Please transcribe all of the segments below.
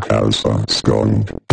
Krankhauser Skunk.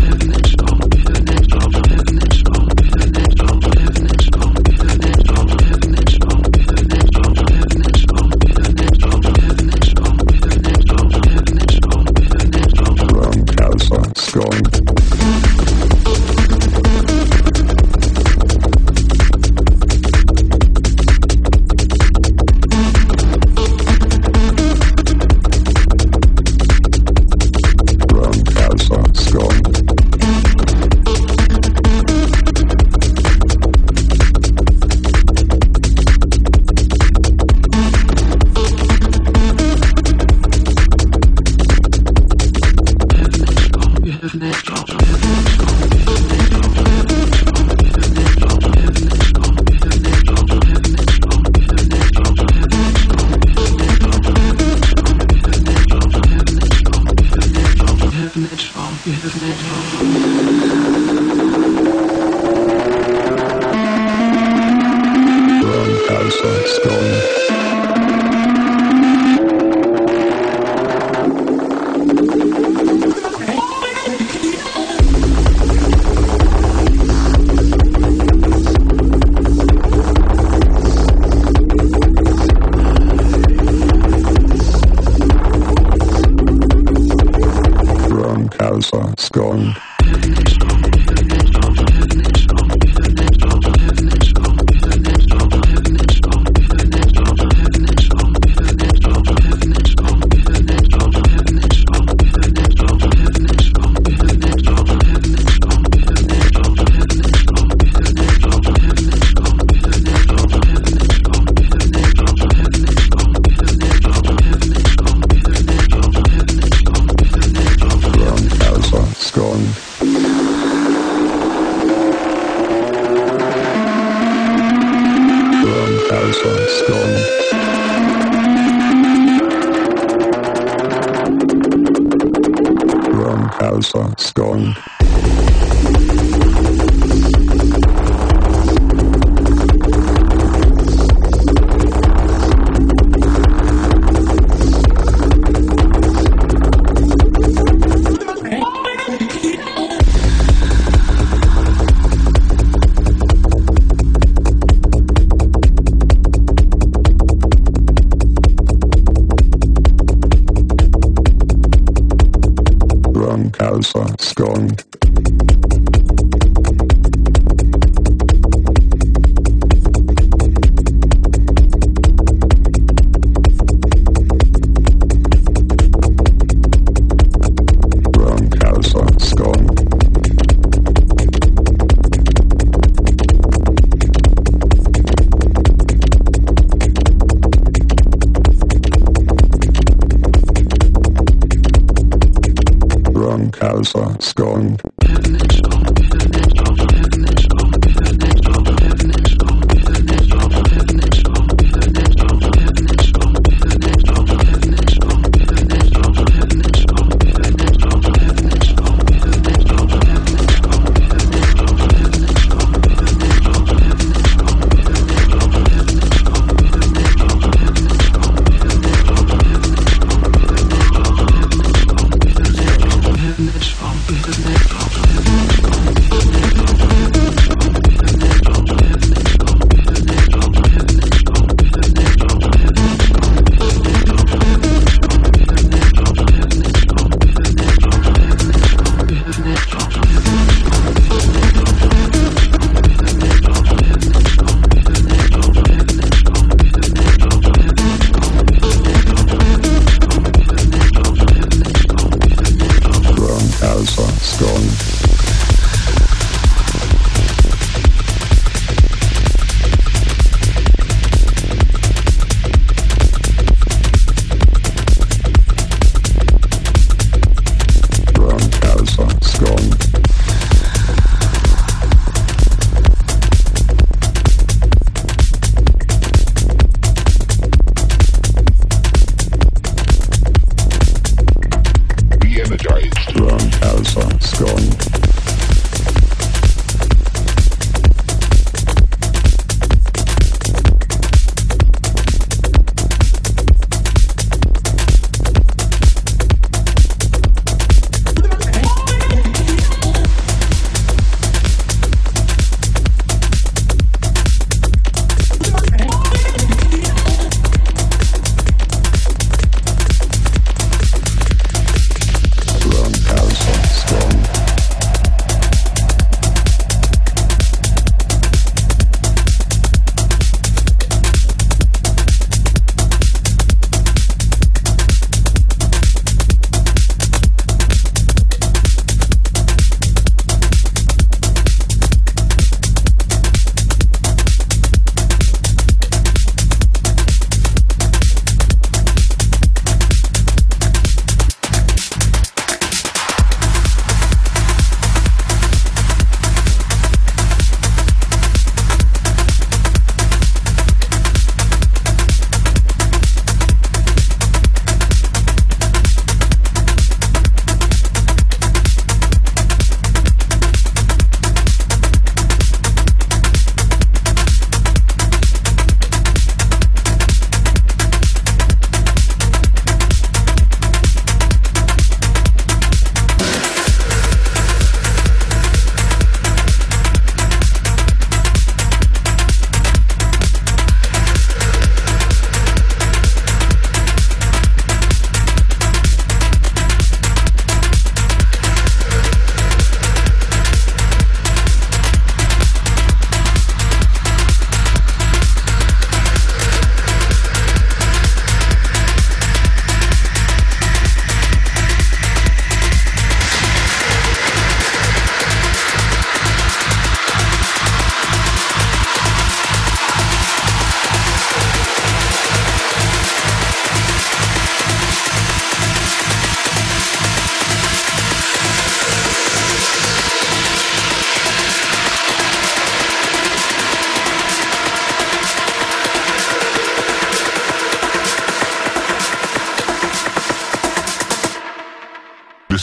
Poltergeist. Drunk Alpha Skunk.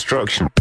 destruction.